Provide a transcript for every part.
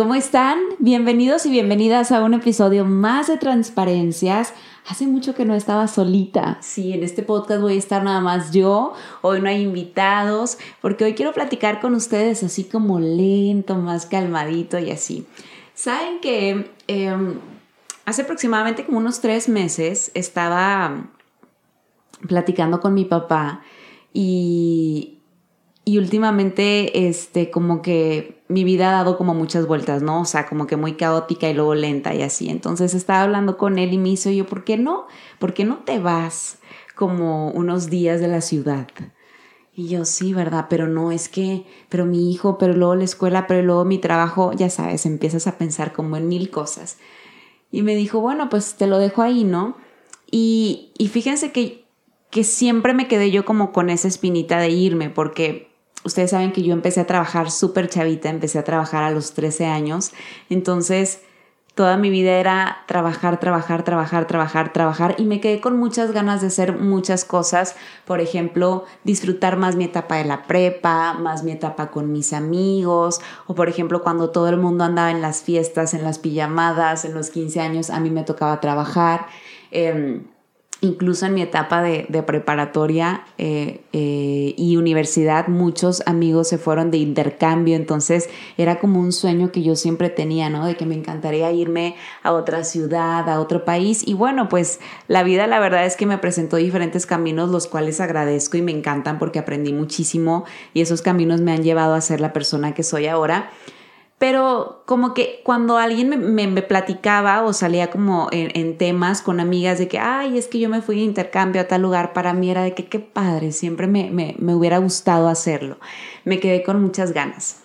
¿Cómo están? Bienvenidos y bienvenidas a un episodio más de Transparencias. Hace mucho que no estaba solita. Sí, en este podcast voy a estar nada más yo. Hoy no hay invitados, porque hoy quiero platicar con ustedes así como lento, más calmadito y así. Saben que em, hace aproximadamente como unos tres meses estaba platicando con mi papá y, y últimamente, este, como que mi vida ha dado como muchas vueltas, ¿no? O sea, como que muy caótica y luego lenta y así. Entonces estaba hablando con él y me hizo yo, ¿por qué no? ¿Por qué no te vas como unos días de la ciudad? Y yo, sí, ¿verdad? Pero no, es que, pero mi hijo, pero luego la escuela, pero luego mi trabajo, ya sabes, empiezas a pensar como en mil cosas. Y me dijo, bueno, pues te lo dejo ahí, ¿no? Y, y fíjense que, que siempre me quedé yo como con esa espinita de irme, porque ustedes saben que yo empecé a trabajar súper chavita, empecé a trabajar a los 13 años, entonces toda mi vida era trabajar, trabajar, trabajar, trabajar, trabajar y me quedé con muchas ganas de hacer muchas cosas, por ejemplo, disfrutar más mi etapa de la prepa, más mi etapa con mis amigos, o por ejemplo cuando todo el mundo andaba en las fiestas, en las pijamadas, en los 15 años, a mí me tocaba trabajar. Em, incluso en mi etapa de, preparatoria eh, eh, y universidad, muchos amigos se fueron de intercambio, entonces era como un sueño que yo siempre tenía, ¿no? De que me encantaría irme a otra ciudad, a otro país. Y bueno, pues la vida la verdad es que me presentó diferentes caminos, los cuales agradezco y me encantan porque aprendí muchísimo y esos caminos me han llevado a ser la persona que soy ahora pero como que cuando alguien me, platicaba o salía como en, temas con amigas de que, ay, es que yo me fui de intercambio a tal lugar, para mí era de que qué padre, siempre me, me hubiera gustado hacerlo. Me quedé con muchas ganas.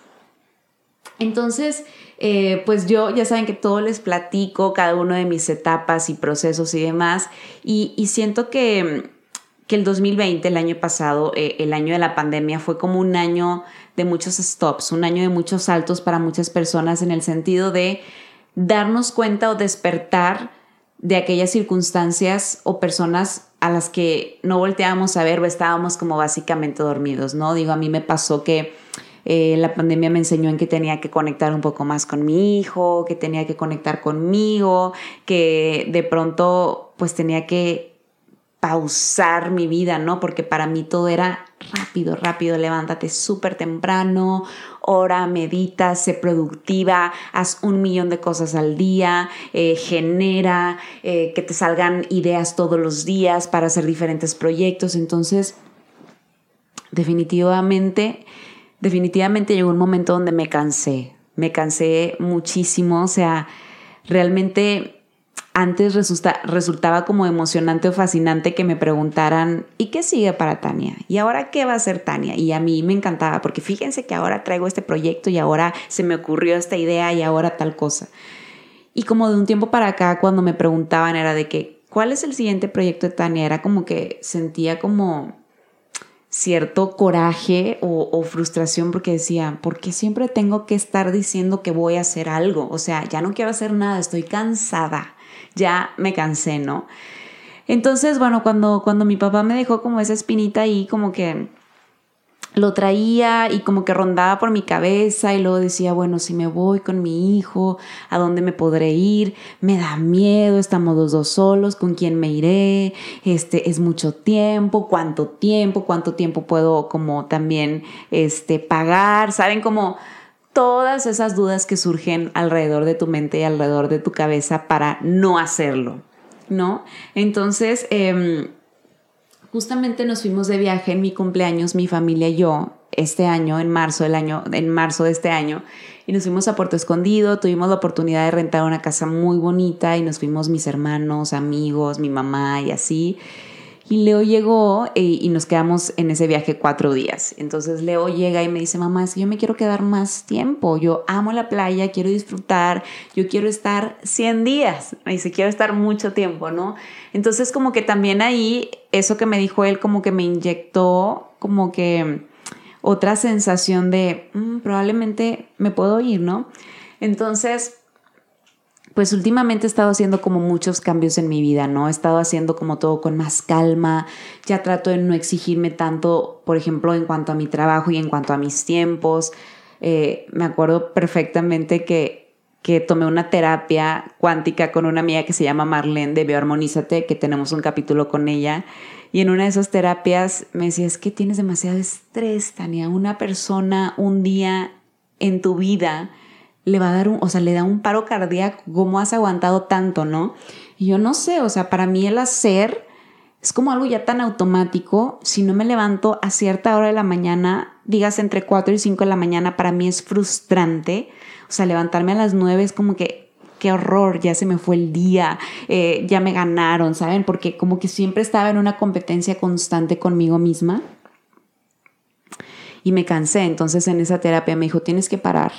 Entonces, eh, pues yo ya saben que todo les platico, cada uno de mis etapas y procesos y demás, y, y siento que, que, el 2020, el año pasado, eh, el año de la pandemia, fue como un año de muchos stops, un año de muchos saltos para muchas personas en el sentido de darnos cuenta o despertar de aquellas circunstancias o personas a las que no volteábamos a ver o estábamos como básicamente dormidos, ¿no? Digo, a mí me pasó que eh, la pandemia me enseñó en que tenía que conectar un poco más con mi hijo, que tenía que conectar conmigo, que de pronto pues tenía que pausar mi vida, ¿no? Porque para mí todo era rápido, rápido, levántate súper temprano, ora, medita, sé productiva, haz un millón de cosas al día, eh, genera, eh, que te salgan ideas todos los días para hacer diferentes proyectos. Entonces, definitivamente, definitivamente llegó un momento donde me cansé, me cansé muchísimo, o sea, realmente antes resultaba como emocionante o fascinante que me preguntaran, ¿y qué sigue para Tania? ¿Y ahora qué va a hacer Tania? Y a mí me encantaba, porque fíjense que ahora traigo este proyecto y ahora se me ocurrió esta idea y ahora tal cosa. Y como de un tiempo para acá, cuando me preguntaban era de que, ¿cuál es el siguiente proyecto de Tania? Era como que sentía como cierto coraje o, frustración porque decía, ¿por qué siempre tengo que estar diciendo que voy a hacer algo? O sea, ya no quiero hacer nada, estoy cansada ya me cansé, ¿no? Entonces, bueno, cuando, cuando mi papá me dejó como esa espinita ahí, como que lo traía y como que rondaba por mi cabeza y luego decía, bueno, si me voy con mi hijo, ¿a dónde me podré ir? Me da miedo, estamos los dos solos, ¿con quién me iré? Este, es mucho tiempo, ¿cuánto tiempo? ¿Cuánto tiempo puedo como también este, pagar? ¿Saben? Como todas esas dudas que surgen alrededor de tu mente y alrededor de tu cabeza para no hacerlo, ¿no? Entonces, em, justamente nos fuimos de viaje en mi cumpleaños, mi familia y yo, este año, en marzo del año, en marzo de este año, y nos fuimos a Puerto Escondido, tuvimos la oportunidad de rentar una casa muy bonita y nos fuimos mis hermanos, amigos, mi mamá y así. Y Leo llegó eh, y, nos quedamos en ese viaje cuatro días. Entonces Leo llega y me dice, mamá, es que yo me quiero quedar más tiempo. Yo amo la playa, quiero disfrutar, yo quiero estar 100 días. Me dice, quiero estar mucho tiempo, ¿no? Entonces como que también ahí, eso que me dijo él, como que me inyectó como que otra sensación de, mm, probablemente me puedo ir, ¿no? Entonces pues últimamente he estado haciendo como muchos cambios en mi vida, ¿no? He estado haciendo como todo con más calma, ya trato de no exigirme tanto, por ejemplo, en cuanto a mi trabajo y en cuanto a mis tiempos. Eh, me acuerdo perfectamente que, que tomé una terapia cuántica con una amiga que se llama Marlene de Bioarmonízate, que tenemos un capítulo con ella. Y en una de esas terapias me decía, es que tienes demasiado estrés, Tania. Una persona un día en tu vida le va a dar un, o sea, le da un paro cardíaco, ¿cómo has aguantado tanto, no? Y yo no sé, o sea, para mí el hacer es como algo ya tan automático, si no me levanto a cierta hora de la mañana, digas entre 4 y 5 de la mañana, para mí es frustrante, o sea, levantarme a las 9 es como que, qué horror, ya se me fue el día, eh, ya me ganaron, ¿saben? Porque como que siempre estaba en una competencia constante conmigo misma y me cansé, entonces en esa terapia me dijo, tienes que parar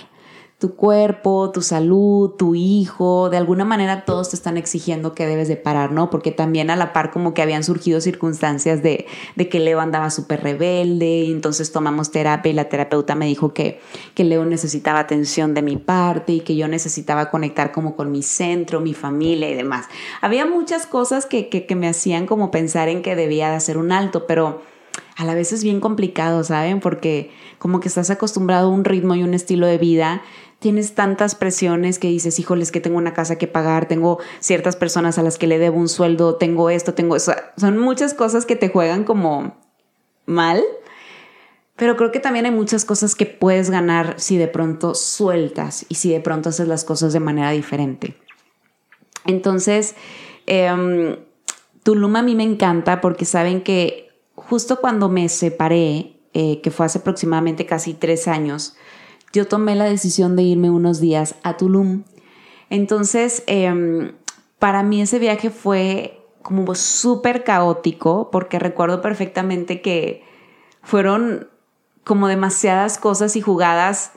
tu cuerpo, tu salud, tu hijo, de alguna manera todos te están exigiendo que debes de parar, ¿no? Porque también a la par como que habían surgido circunstancias de, de que Leo andaba súper rebelde y entonces tomamos terapia y la terapeuta me dijo que, que Leo necesitaba atención de mi parte y que yo necesitaba conectar como con mi centro, mi familia y demás. Había muchas cosas que, que, que me hacían como pensar en que debía de hacer un alto, pero a la vez es bien complicado, ¿saben? Porque como que estás acostumbrado a un ritmo y un estilo de vida tienes tantas presiones que dices, híjoles, que tengo una casa que pagar, tengo ciertas personas a las que le debo un sueldo, tengo esto, tengo eso. Son muchas cosas que te juegan como mal, pero creo que también hay muchas cosas que puedes ganar si de pronto sueltas y si de pronto haces las cosas de manera diferente. Entonces, eh, Tulum a mí me encanta porque saben que justo cuando me separé, eh, que fue hace aproximadamente casi tres años, yo tomé la decisión de irme unos días a Tulum. Entonces, em, para mí ese viaje fue como súper caótico porque recuerdo perfectamente que fueron como demasiadas cosas y jugadas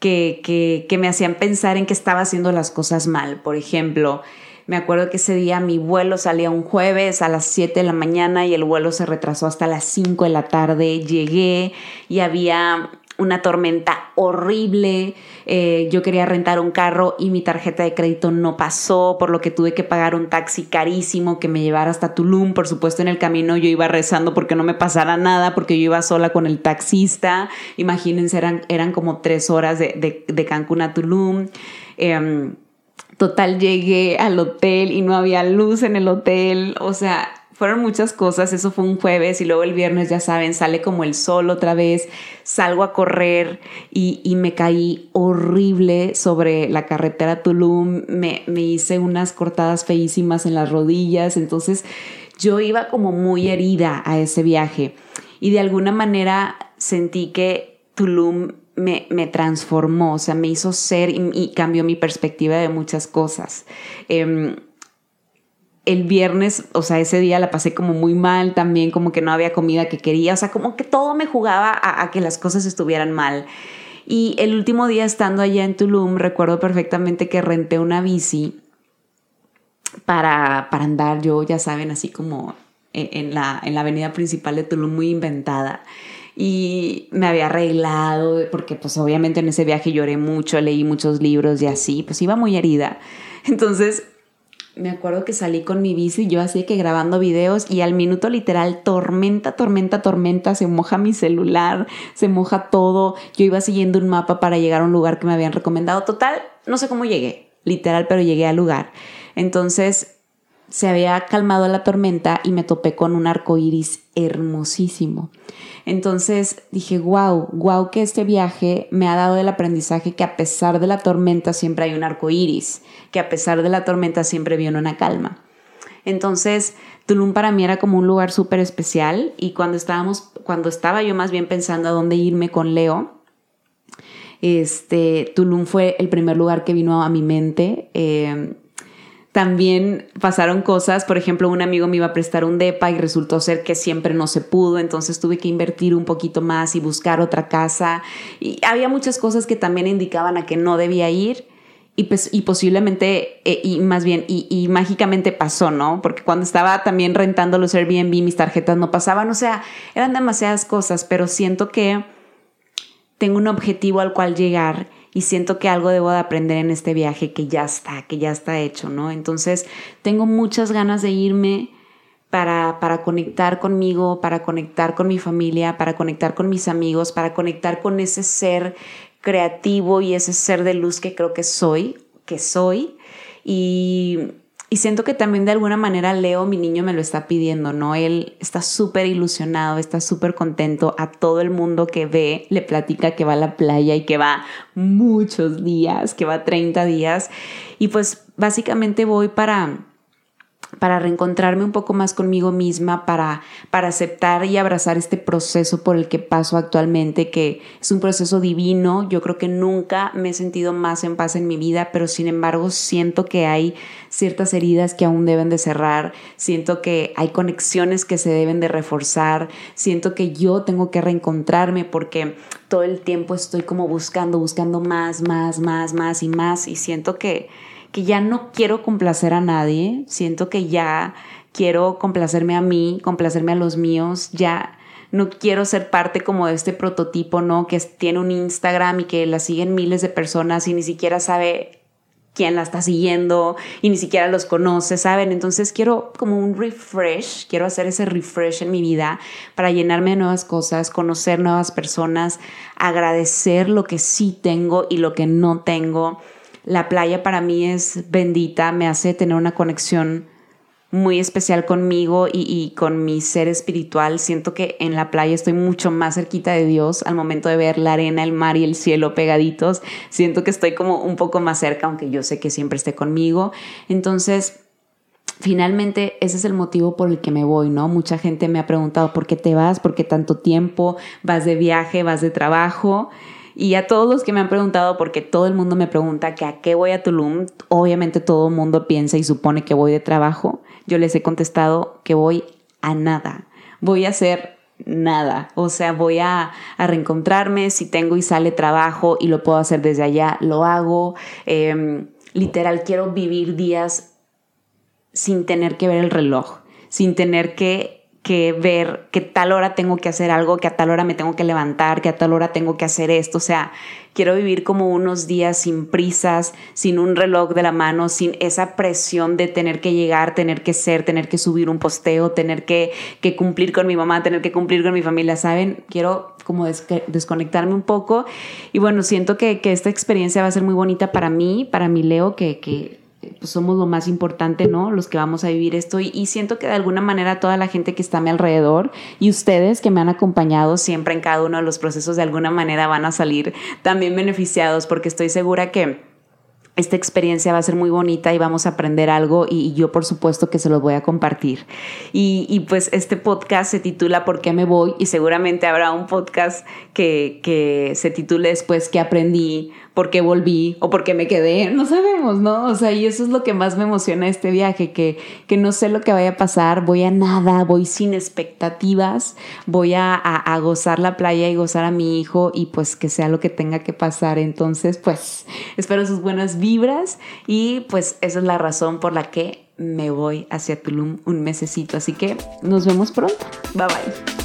que, que, que, me hacían pensar en que estaba haciendo las cosas mal. Por ejemplo, me acuerdo que ese día mi vuelo salía un jueves a las 7 de la mañana y el vuelo se retrasó hasta las 5 de la tarde. Llegué y había una tormenta horrible. Eh, yo quería rentar un carro y mi tarjeta de crédito no pasó, por lo que tuve que pagar un taxi carísimo que me llevara hasta Tulum. Por supuesto, en el camino yo iba rezando porque no me pasara nada, porque yo iba sola con el taxista. Imagínense, eran, eran como tres horas de, de, Cancún a Tulum. Em, total, llegué al hotel y no había luz en el hotel. O sea, fueron muchas cosas, eso fue un jueves y luego el viernes, ya saben, sale como el sol otra vez, salgo a correr y, me caí horrible sobre la carretera Tulum, me, me hice unas cortadas feísimas en las rodillas, entonces yo iba como muy herida a ese viaje. Y de alguna manera sentí que Tulum me, me, transformó, o sea, me hizo ser y, cambió mi perspectiva de muchas cosas. Em, el viernes, o sea, ese día la pasé como muy mal también, como que no había comida que quería, o sea, como que todo me jugaba a, que las cosas estuvieran mal. Y el último día estando allá en Tulum, recuerdo perfectamente que renté una bici para, para andar yo, ya saben, así como e, en la, en la avenida principal de Tulum, muy inventada y me había arreglado porque pues obviamente en ese viaje lloré mucho, leí muchos libros y así, pues iba muy herida. Entonces me acuerdo que salí con mi bici, yo así que grabando videos y al minuto literal, tormenta, tormenta, tormenta, se moja mi celular, se moja todo. Yo iba siguiendo un mapa para llegar a un lugar que me habían recomendado. Total, no sé cómo llegué, literal, pero llegué al lugar. Entonces se había calmado la tormenta y me topé con un arco iris hermosísimo. Entonces dije, wow, wow, que este viaje me ha dado el aprendizaje que a pesar de la tormenta siempre hay un arco iris, que a pesar de la tormenta siempre viene una calma. Entonces, Tulum para mí era como un lugar súper especial y cuando estábamos, cuando estaba yo más bien pensando a dónde irme con Leo, este, Tulum fue el primer lugar que vino a mi mente. Eh, también pasaron cosas, por ejemplo, un amigo me iba a prestar un DEPA y resultó ser que siempre no se pudo, entonces tuve que invertir un poquito más y buscar otra casa. Y había muchas cosas que también indicaban a que no debía ir. Y, pues, y posiblemente, eh, y más bien, y, y, mágicamente pasó, ¿no? Porque cuando estaba también rentando los Airbnb, mis tarjetas no pasaban, o sea, eran demasiadas cosas, pero siento que tengo un objetivo al cual llegar y siento que algo debo de aprender en este viaje que ya está, que ya está hecho, ¿no? Entonces tengo muchas ganas de irme para, para conectar conmigo, para conectar con mi familia, para conectar con mis amigos, para conectar con ese ser creativo y ese ser de luz que creo que soy, que soy. Y y siento que también de alguna manera Leo, mi niño, me lo está pidiendo, ¿no? Él está súper ilusionado, está súper contento. A todo el mundo que ve le platica que va a la playa y que va muchos días, que va 30 días. Y pues básicamente voy para para reencontrarme un poco más conmigo misma, para, para aceptar y abrazar este proceso por el que paso actualmente, que es un proceso divino. Yo creo que nunca me he sentido más en paz en mi vida, pero sin embargo siento que hay ciertas heridas que aún deben de cerrar, siento que hay conexiones que se deben de reforzar, siento que yo tengo que reencontrarme porque todo el tiempo estoy como buscando, buscando más, más, más, más y más. Y siento que ya no quiero complacer a nadie, siento que ya quiero complacerme a mí, complacerme a los míos, ya no quiero ser parte como de este prototipo, ¿no? Que tiene un Instagram y que la siguen miles de personas y ni siquiera sabe quién la está siguiendo y ni siquiera los conoce, ¿saben? Entonces quiero como un refresh, quiero hacer ese refresh en mi vida para llenarme de nuevas cosas, conocer nuevas personas, agradecer lo que sí tengo y lo que no tengo la playa para mí es bendita, me hace tener una conexión muy especial conmigo y, con mi ser espiritual. Siento que en la playa estoy mucho más cerquita de Dios al momento de ver la arena, el mar y el cielo pegaditos. Siento que estoy como un poco más cerca, aunque yo sé que siempre esté conmigo. Entonces, finalmente ese es el motivo por el que me voy, ¿no? Mucha gente me ha preguntado por qué te vas, por qué tanto tiempo, vas de viaje, vas de trabajo. Y a todos los que me han preguntado, porque todo el mundo me pregunta que a qué voy a Tulum, obviamente todo el mundo piensa y supone que voy de trabajo. Yo les he contestado que voy a nada. Voy a hacer nada. O sea, voy a, reencontrarme. Si tengo y sale trabajo y lo puedo hacer desde allá, lo hago. Em, literal, quiero vivir días sin tener que ver el reloj, sin tener que que ver que tal hora tengo que hacer algo, que a tal hora me tengo que levantar, que a tal hora tengo que hacer esto. O sea, quiero vivir como unos días sin prisas, sin un reloj de la mano, sin esa presión de tener que llegar, tener que ser, tener que subir un posteo, tener que, que cumplir con mi mamá, tener que cumplir con mi familia, ¿saben? Quiero como desconectarme un poco. Y bueno, siento que, que, esta experiencia va a ser muy bonita para mí, para mi Leo, que, que pues somos lo más importante, ¿no? Los que vamos a vivir esto. Y, siento que de alguna manera toda la gente que está a mi alrededor y ustedes que me han acompañado siempre en cada uno de los procesos de alguna manera van a salir también beneficiados porque estoy segura que esta experiencia va a ser muy bonita y vamos a aprender algo y, yo por supuesto que se los voy a compartir. Y, y, pues este podcast se titula ¿Por qué me voy? Y seguramente habrá un podcast que, que se titule después ¿Qué aprendí? Por qué volví o por qué me quedé, no sabemos, ¿no? O sea, y eso es lo que más me emociona este viaje, que, que no sé lo que vaya a pasar, voy a nada, voy sin expectativas, voy a, a, gozar la playa y gozar a mi hijo y pues que sea lo que tenga que pasar. Entonces, pues espero sus buenas vibras y pues esa es la razón por la que me voy hacia Tulum un mesecito. Así que nos vemos pronto. Bye bye.